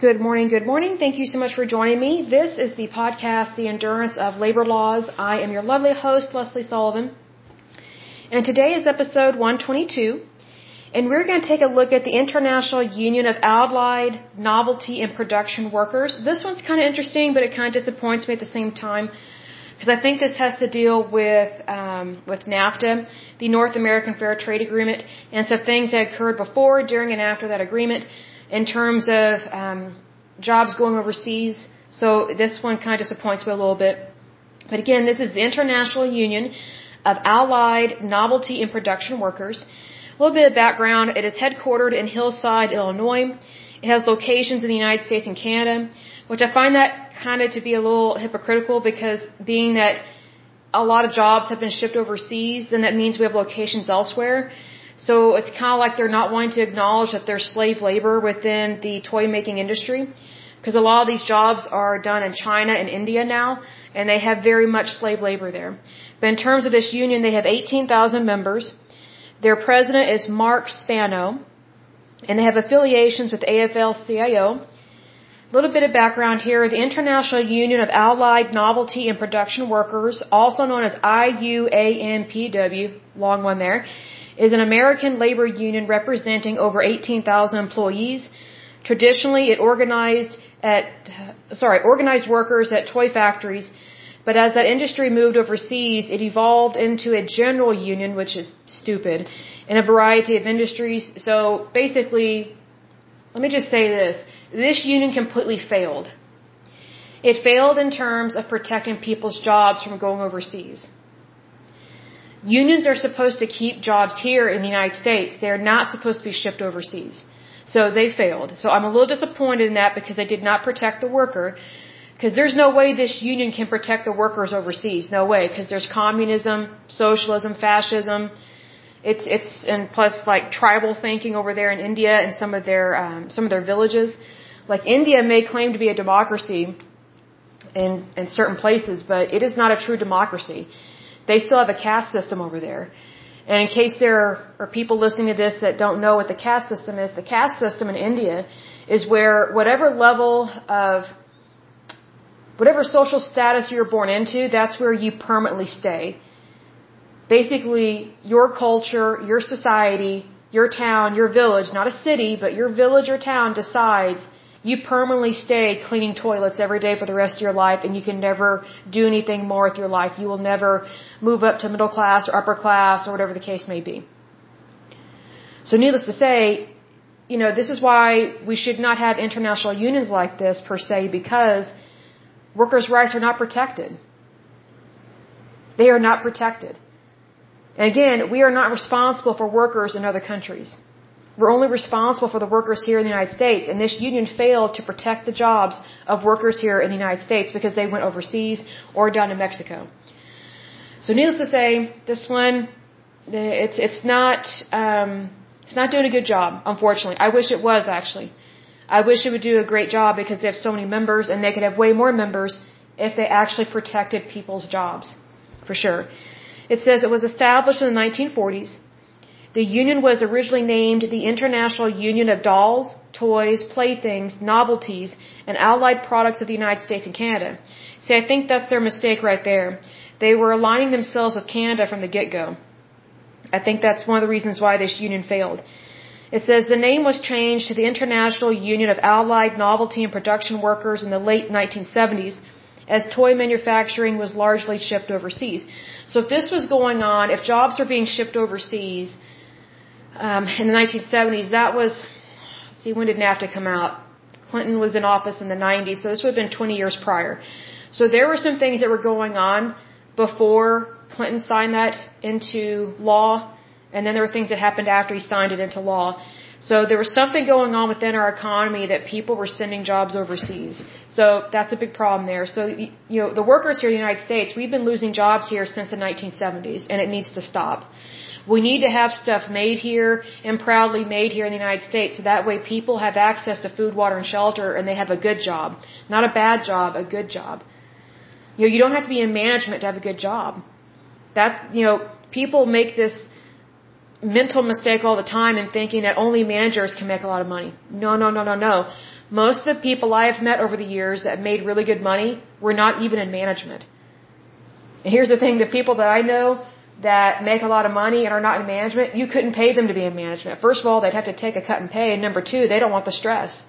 Good morning, good morning. Thank you so much for joining me. This is the podcast, The Endurance of Labor Laws. I am your lovely host, Lesley Sullivan. And today is episode 122. And we're going to take a look at the International Union of Allied Novelty and Production Workers. This one's kind of interesting, but it kind of disappoints me at the same time because I think this has to deal with um, with NAFTA, the North American Fair Trade Agreement, and some things that occurred before, during, and after that agreement in terms of um, jobs going overseas. So this one kind of disappoints me a little bit. But again, this is the International Union of Allied Novelty and Production Workers. A little bit of background. It is headquartered in Hillside, Illinois. It has locations in the United States and Canada, which I find that kind of to be a little hypocritical because being that a lot of jobs have been shipped overseas, then that means we have locations elsewhere. So it's kind of like they're not wanting to acknowledge that there's slave labor within the toy making industry. Because a lot of these jobs are done in China and India now, and they have very much slave labor there. But in terms of this union, they have 18,000 members. Their president is Mark Spano, and they have affiliations with AFL-CIO. A little bit of background here. The International Union of Allied Novelty and Production Workers, also known as IUANPW, long one there, is an American labor union representing over 18,000 employees. Traditionally, it organized at, sorry, organized workers at toy factories, but as that industry moved overseas, it evolved into a general union, which is stupid, in a variety of industries. So basically, let me just say this. This union completely failed. It failed in terms of protecting people's jobs from going overseas. Unions are supposed to keep jobs here in the United States. They're not supposed to be shipped overseas. So they failed. So I'm a little disappointed in that because they did not protect the worker. Because there's no way this union can protect the workers overseas. No way. Because there's communism, socialism, fascism. It's it's and plus like tribal thinking over there in India and some of their um, some of their villages. Like India may claim to be a democracy in in certain places, but it is not a true democracy. They still have a caste system over there. And in case there are people listening to this that don't know what the caste system is, the caste system in India is where whatever level of, whatever social status you're born into, that's where you permanently stay. Basically, your culture, your society, your town, your village, not a city, but your village or town decides you permanently stay cleaning toilets every day for the rest of your life and you can never do anything more with your life. You will never move up to middle class or upper class or whatever the case may be. So needless to say, you know, this is why we should not have international unions like this per se because workers' rights are not protected. They are not protected. And again, we are not responsible for workers in other countries. We're only responsible for the workers here in the United States, and this union failed to protect the jobs of workers here in the United States because they went overseas or down to Mexico. So, needless to say, this one, it's it's not um, it's not doing a good job. Unfortunately, I wish it was actually. I wish it would do a great job because they have so many members, and they could have way more members if they actually protected people's jobs, for sure. It says it was established in the 1940s the union was originally named the International Union of Dolls, Toys, Playthings, Novelties, and Allied Products of the United States and Canada. See, I think that's their mistake right there. They were aligning themselves with Canada from the get-go. I think that's one of the reasons why this union failed. It says the name was changed to the International Union of Allied Novelty and Production Workers in the late 1970s as toy manufacturing was largely shipped overseas. So if this was going on, if jobs were being shipped overseas, um, in the 1970s, that was, see, when did NAFTA come out? Clinton was in office in the 90s, so this would have been 20 years prior. So there were some things that were going on before Clinton signed that into law, and then there were things that happened after he signed it into law. So there was something going on within our economy that people were sending jobs overseas. So that's a big problem there. So, you know, the workers here in the United States, we've been losing jobs here since the 1970s, and it needs to stop. We need to have stuff made here and proudly made here in the United States so that way people have access to food, water, and shelter and they have a good job. Not a bad job, a good job. You know, you don't have to be in management to have a good job. That, you know, people make this mental mistake all the time in thinking that only managers can make a lot of money. No, no, no, no, no. Most of the people I have met over the years that made really good money were not even in management. And here's the thing, the people that I know that make a lot of money and are not in management, you couldn't pay them to be in management. First of all, they'd have to take a cut in pay, and number two, they don't want the stress.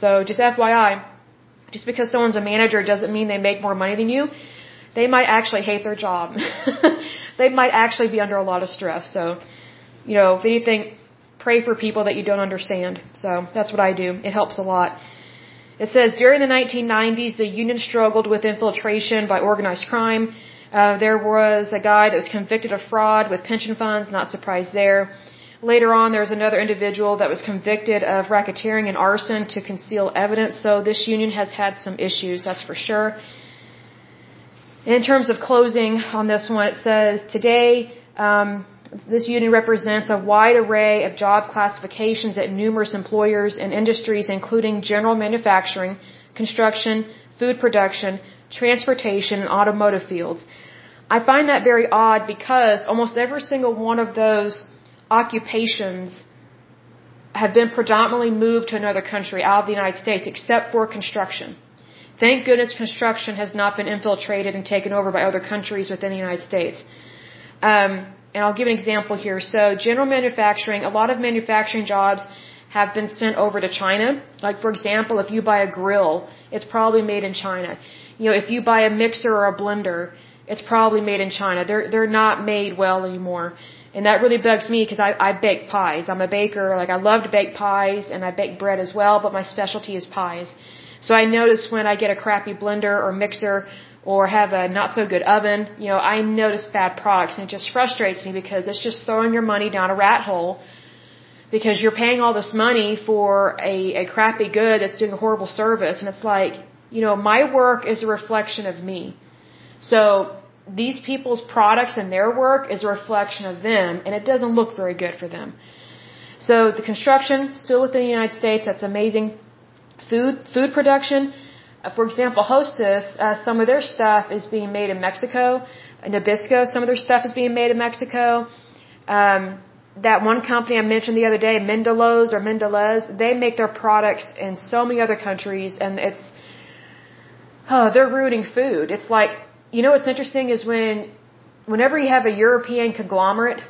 So just FYI, just because someone's a manager doesn't mean they make more money than you. They might actually hate their job. they might actually be under a lot of stress. So, you know, if anything, pray for people that you don't understand. So that's what I do. It helps a lot. It says during the 1990s, the union struggled with infiltration by organized crime. Uh, there was a guy that was convicted of fraud with pension funds, not surprised there. Later on, there was another individual that was convicted of racketeering and arson to conceal evidence. So this union has had some issues, that's for sure. In terms of closing on this one, it says today, um, this union represents a wide array of job classifications at numerous employers and industries, including general manufacturing, construction, food production, transportation, and automotive fields. I find that very odd because almost every single one of those occupations have been predominantly moved to another country out of the United States except for construction. Thank goodness construction has not been infiltrated and taken over by other countries within the United States. Um, and I'll give an example here. So general manufacturing, a lot of manufacturing jobs have been sent over to China. Like for example, if you buy a grill, it's probably made in China. You know, if you buy a mixer or a blender, it's probably made in China. They're they're not made well anymore. And that really bugs me because I, I bake pies. I'm a baker. Like I love to bake pies and I bake bread as well, but my specialty is pies. So I notice when I get a crappy blender or mixer or have a not so good oven, you know, I notice bad products and it just frustrates me because it's just throwing your money down a rat hole because you're paying all this money for a, a crappy good that's doing a horrible service and it's like, you know, my work is a reflection of me. So these people's products and their work is a reflection of them, and it doesn't look very good for them. So the construction still within the United States, that's amazing. Food, food production. Uh, for example, Hostess, uh, some of their stuff is being made in Mexico. Nabisco, some of their stuff is being made in Mexico. Um, that one company I mentioned the other day, Mendelos or Mendelez, they make their products in so many other countries, and it's, oh, they're ruining food. It's like you know what's interesting is when, whenever you have a European conglomerate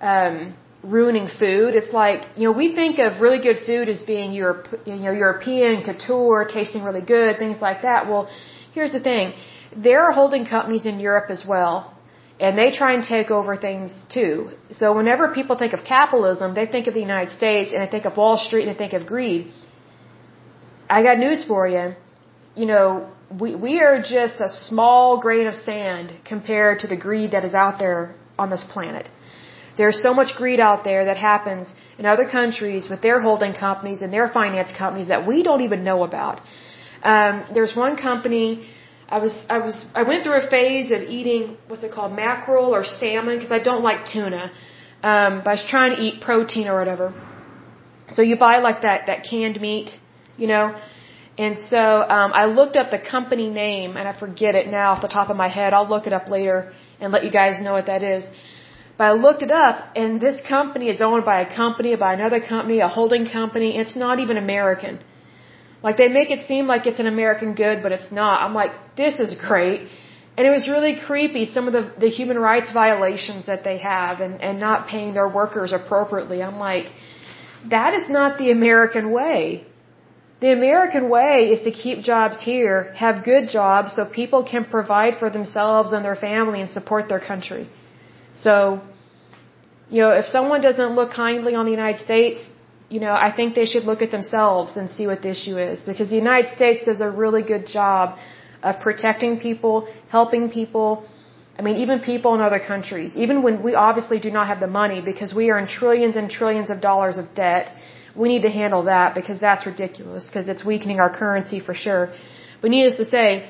um, ruining food, it's like you know we think of really good food as being Europe, you know European couture, tasting really good, things like that. Well, here's the thing: there are holding companies in Europe as well, and they try and take over things too. So whenever people think of capitalism, they think of the United States and they think of Wall Street and they think of greed. I got news for you. You know, we, we are just a small grain of sand compared to the greed that is out there on this planet. There's so much greed out there that happens in other countries with their holding companies and their finance companies that we don't even know about. Um, there's one company. I was I was I went through a phase of eating what's it called mackerel or salmon because I don't like tuna. Um, but I was trying to eat protein or whatever. So you buy like that that canned meat, you know, and so um, I looked up the company name, and I forget it now off the top of my head. I'll look it up later and let you guys know what that is. But I looked it up, and this company is owned by a company, by another company, a holding company. It's not even American. Like they make it seem like it's an American good, but it's not. I'm like, this is great. And it was really creepy, some of the, the human rights violations that they have and, and not paying their workers appropriately. I'm like, that is not the American way. The American way is to keep jobs here, have good jobs so people can provide for themselves and their family and support their country. So, you know, if someone doesn't look kindly on the United States, you know, I think they should look at themselves and see what the issue is because the United States does a really good job of protecting people, helping people. I mean, even people in other countries, even when we obviously do not have the money because we are in trillions and trillions of dollars of debt we need to handle that because that's ridiculous because it's weakening our currency for sure. But needless to say,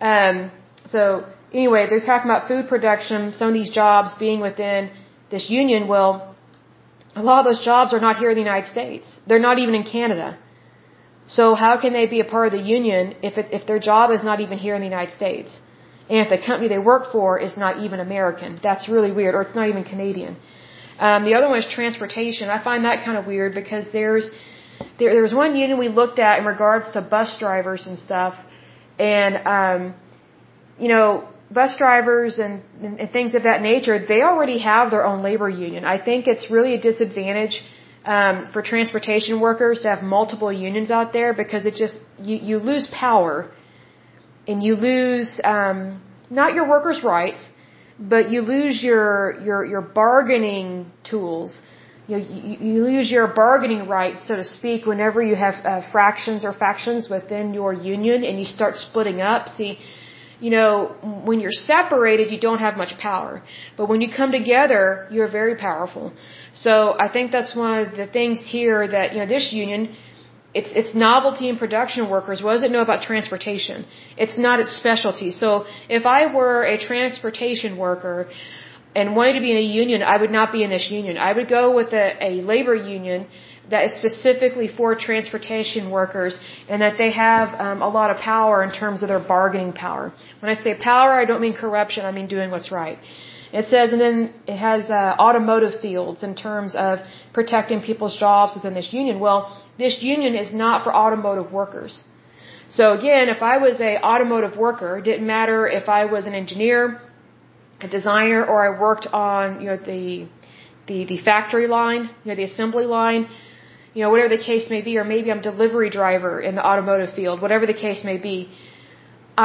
um, so anyway, they're talking about food production, some of these jobs being within this union. Well, a lot of those jobs are not here in the United States. They're not even in Canada. So how can they be a part of the union if it, if their job is not even here in the United States? And if the company they work for is not even American, that's really weird, or it's not even Canadian. Um, the other one is transportation. I find that kind of weird because there's there, there was one union we looked at in regards to bus drivers and stuff, and um, you know, bus drivers and, and things of that nature, they already have their own labor union. I think it's really a disadvantage um, for transportation workers to have multiple unions out there because it just you, you lose power and you lose um, not your workers' rights, but you lose your your your bargaining tools. You, you, you lose your bargaining rights, so to speak, whenever you have uh, fractions or factions within your union and you start splitting up. See, you know, when you're separated, you don't have much power. But when you come together, you're very powerful. So I think that's one of the things here that, you know, this union, it's, it's novelty in production workers. What does it know about transportation? It's not its specialty. So if I were a transportation worker and wanted to be in a union, I would not be in this union. I would go with a, a labor union that is specifically for transportation workers and that they have um, a lot of power in terms of their bargaining power. When I say power, I don't mean corruption, I mean doing what's right. It says, and then it has uh, automotive fields in terms of protecting people's jobs within this union. Well, this union is not for automotive workers. So again, if I was a automotive worker, it didn't matter if I was an engineer, a designer, or I worked on you know the the the factory line, you know the assembly line you know, whatever the case may be, or maybe I'm delivery driver in the automotive field, whatever the case may be,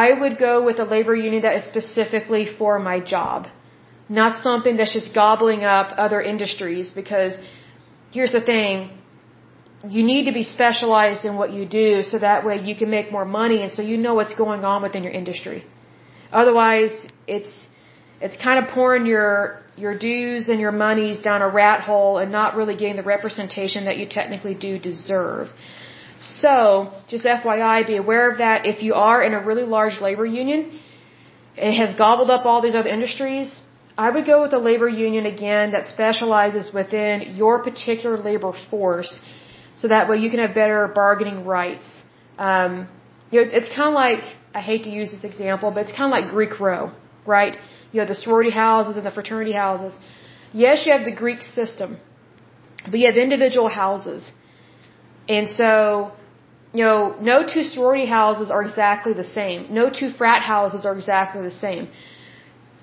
I would go with a labor union that is specifically for my job. Not something that's just gobbling up other industries because here's the thing, you need to be specialized in what you do so that way you can make more money and so you know what's going on within your industry. Otherwise, it's it's kind of pouring your your dues and your monies down a rat hole and not really getting the representation that you technically do deserve. So, just FYI, be aware of that. If you are in a really large labor union, it has gobbled up all these other industries. I would go with a labor union again that specializes within your particular labor force, so that way you can have better bargaining rights. Um, you know, it's kind of like I hate to use this example, but it's kind of like Greek row, right? You have the sorority houses and the fraternity houses. Yes, you have the Greek system, but you have individual houses. And so, you know, no two sorority houses are exactly the same. No two frat houses are exactly the same.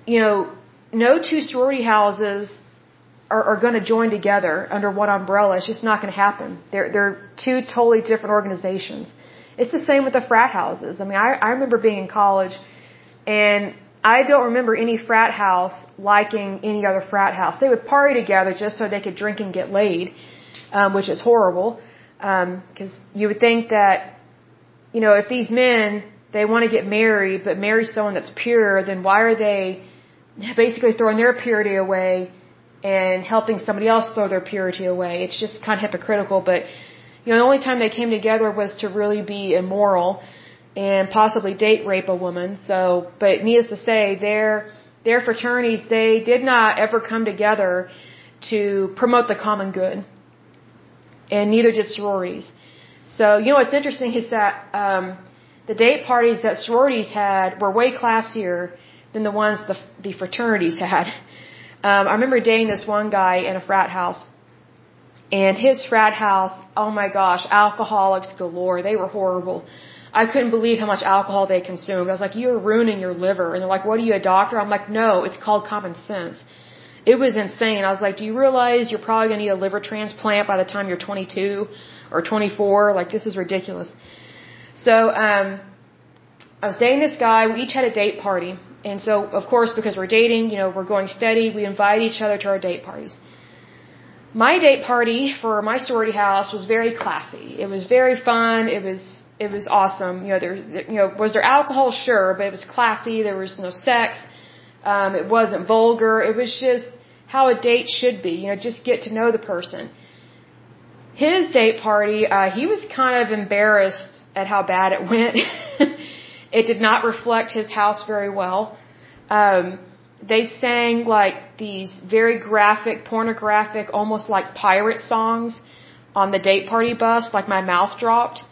You know, no two sorority houses are, are going to join together under one umbrella. It's just not going to happen. They're, they're two totally different organizations. It's the same with the frat houses. I mean, I, I remember being in college and I don't remember any frat house liking any other frat house. They would party together just so they could drink and get laid, um, which is horrible. Because um, you would think that, you know, if these men they want to get married, but marry someone that's pure, then why are they basically throwing their purity away and helping somebody else throw their purity away? It's just kind of hypocritical. But you know, the only time they came together was to really be immoral and possibly date rape a woman. So, but needless to say, their their fraternities they did not ever come together to promote the common good, and neither did sororities. So, you know what's interesting is that um, the date parties that sororities had were way classier than the ones the the fraternities had. Um, I remember dating this one guy in a frat house, and his frat house, oh my gosh, alcoholics galore. They were horrible. I couldn't believe how much alcohol they consumed. I was like, you're ruining your liver. And they're like, what are you, a doctor? I'm like, no, it's called common sense. It was insane. I was like, do you realize you're probably going to need a liver transplant by the time you're 22 or 24? Like, this is ridiculous. So, um, I was dating this guy. We each had a date party. And so, of course, because we're dating, you know, we're going steady, we invite each other to our date parties. My date party for my sorority house was very classy. It was very fun. It was it was awesome. You know, there, you know, was there alcohol? Sure, but it was classy. There was no sex. Um, it wasn't vulgar. It was just how a date should be. You know, just get to know the person. His date party, uh, he was kind of embarrassed at how bad it went. it did not reflect his house very well. Um, they sang like these very graphic, pornographic, almost like pirate songs on the date party bus. Like my mouth dropped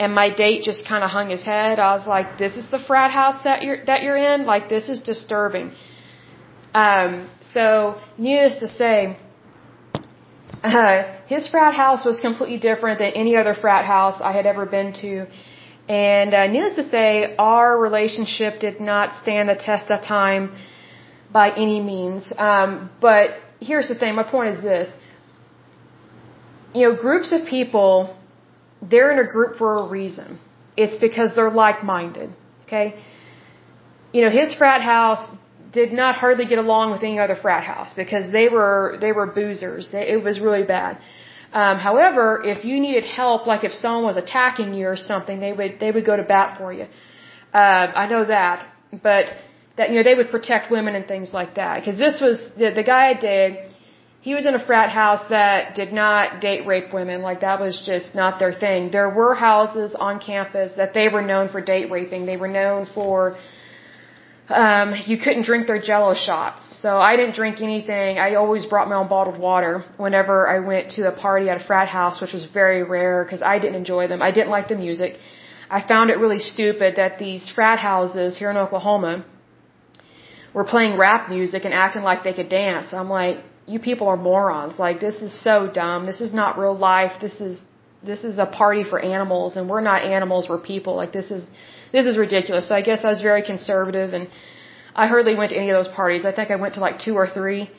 and my date just kind of hung his head. I was like, "This is the frat house that you're that you're in. Like, this is disturbing." Um, so, needless to say, Uh, his frat house was completely different than any other frat house I had ever been to. And uh, needless to say, our relationship did not stand the test of time by any means. Um, but here's the thing. My point is this. You know, groups of people, they're in a group for a reason. It's because they're like-minded. Okay? You know, his frat house did not hardly get along with any other frat house because they were, they were boozers. It was really bad. Um, however, if you needed help, like if someone was attacking you or something, they would, they would go to bat for you. Uh, I know that. But, that, you know, they would protect women and things like that. Cause this was, the, the guy I did, he was in a frat house that did not date rape women. Like that was just not their thing. There were houses on campus that they were known for date raping. They were known for, um, you couldn't drink their jello shots. So I didn't drink anything. I always brought my own bottled water whenever I went to a party at a frat house, which was very rare because I didn't enjoy them. I didn't like the music. I found it really stupid that these frat houses here in Oklahoma were playing rap music and acting like they could dance. I'm like, you people are morons. Like this is so dumb. This is not real life. This is this is a party for animals and we're not animals, we're people. Like this is this is ridiculous. So I guess I was very conservative and I hardly went to any of those parties. I think I went to like two or three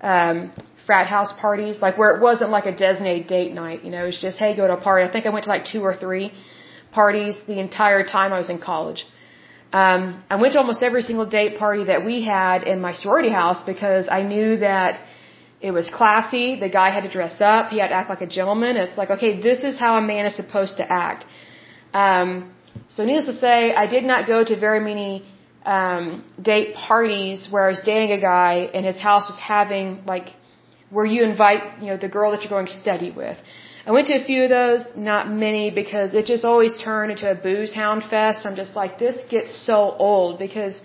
um frat house parties, like where it wasn't like a designated date night, you know, it was just, hey, go to a party. I think I went to like two or three parties the entire time I was in college. Um, I went to almost every single date party that we had in my sorority house because I knew that it was classy. The guy had to dress up. He had to act like a gentleman. It's like, okay, this is how a man is supposed to act. Um, so needless to say, I did not go to very many um, date parties where I was dating a guy and his house was having like where you invite you know the girl that you're going steady with. I went to a few of those, not many because it just always turned into a booze hound fest. I'm just like this gets so old because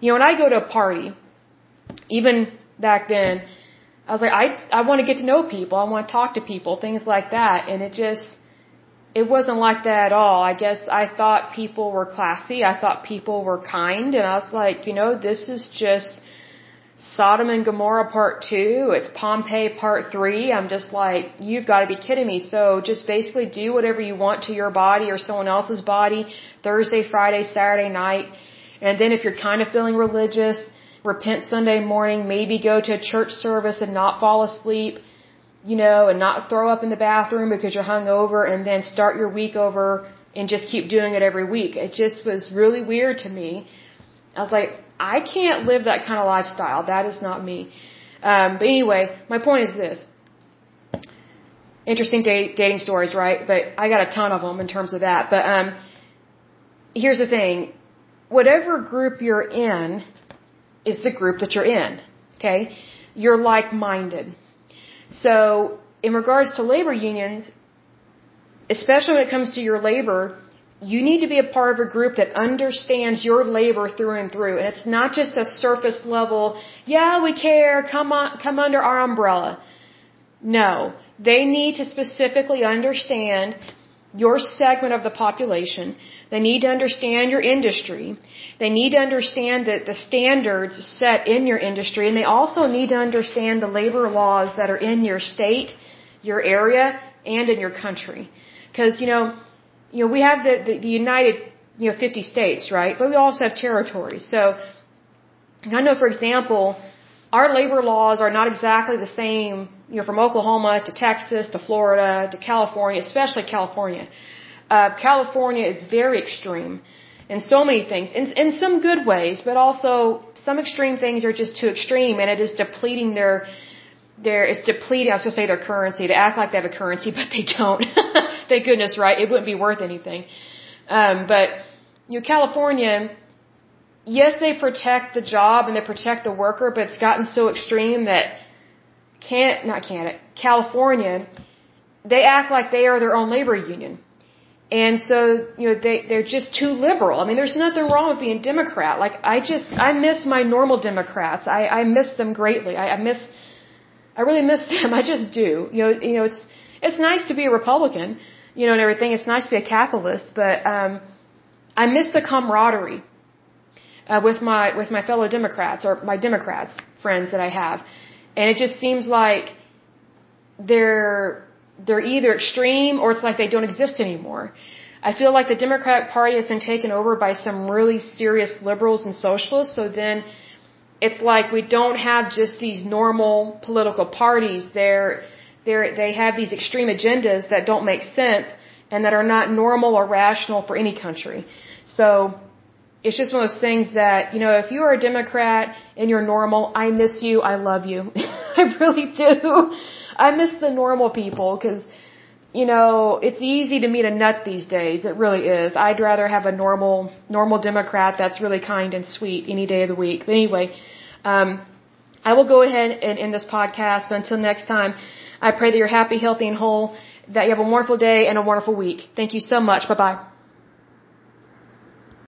you know when I go to a party, even back then, I was like I I want to get to know people, I want to talk to people, things like that, and it just it wasn't like that at all. I guess I thought people were classy. I thought people were kind. And I was like, you know, this is just Sodom and Gomorrah part two. It's Pompeii part three. I'm just like, you've got to be kidding me. So just basically do whatever you want to your body or someone else's body Thursday, Friday, Saturday night. And then if you're kind of feeling religious, repent Sunday morning, maybe go to a church service and not fall asleep you know, and not throw up in the bathroom because you're hungover and then start your week over and just keep doing it every week. It just was really weird to me. I was like, I can't live that kind of lifestyle. That is not me. Um, but anyway, my point is this. Interesting date, dating stories, right? But I got a ton of them in terms of that. But um, here's the thing. Whatever group you're in is the group that you're in. Okay? You're like-minded. So, in regards to labor unions, especially when it comes to your labor, you need to be a part of a group that understands your labor through and through. And it's not just a surface level, yeah, we care, come on, come under our umbrella. No. They need to specifically understand your segment of the population. They need to understand your industry. They need to understand that the standards set in your industry, and they also need to understand the labor laws that are in your state, your area, and in your country. Because you know, you know, we have the, the, the United, you know, 50 states, right? But we also have territories. So I know, for example, our labor laws are not exactly the same, you know, from Oklahoma to Texas to Florida to California, especially California. Uh, California is very extreme in so many things, in, in some good ways, but also some extreme things are just too extreme, and it is depleting their, their, it's depleting. I was going to say their currency to act like they have a currency, but they don't. Thank goodness, right? It wouldn't be worth anything. Um, but you know, California yes, they protect the job and they protect the worker, but it's gotten so extreme that can't not Canada, California, they act like they are their own labor union. And so, you know, they, they're just too liberal. I mean, there's nothing wrong with being Democrat. Like, I just, I miss my normal Democrats. I, I miss them greatly. I, I miss, I really miss them. I just do. You know, you know, it's, it's nice to be a Republican, you know, and everything. It's nice to be a capitalist, but, um, I miss the camaraderie uh, with my with my fellow Democrats or my Democrats friends that I have, and it just seems like they're they're either extreme or it's like they don't exist anymore. I feel like the Democratic Party has been taken over by some really serious liberals and socialists, so then it's like we don't have just these normal political parties. They're, they're, they have these extreme agendas that don't make sense and that are not normal or rational for any country. So, it's just one of those things that, you know, if you are a Democrat and you're normal, I miss you, I love you. I really do. I miss the normal people because, you know, it's easy to meet a nut these days. It really is. I'd rather have a normal, normal Democrat that's really kind and sweet any day of the week. But anyway, um, I will go ahead and end this podcast. But until next time, I pray that you're happy, healthy, and whole, that you have a wonderful day and a wonderful week. Thank you so much. Bye bye.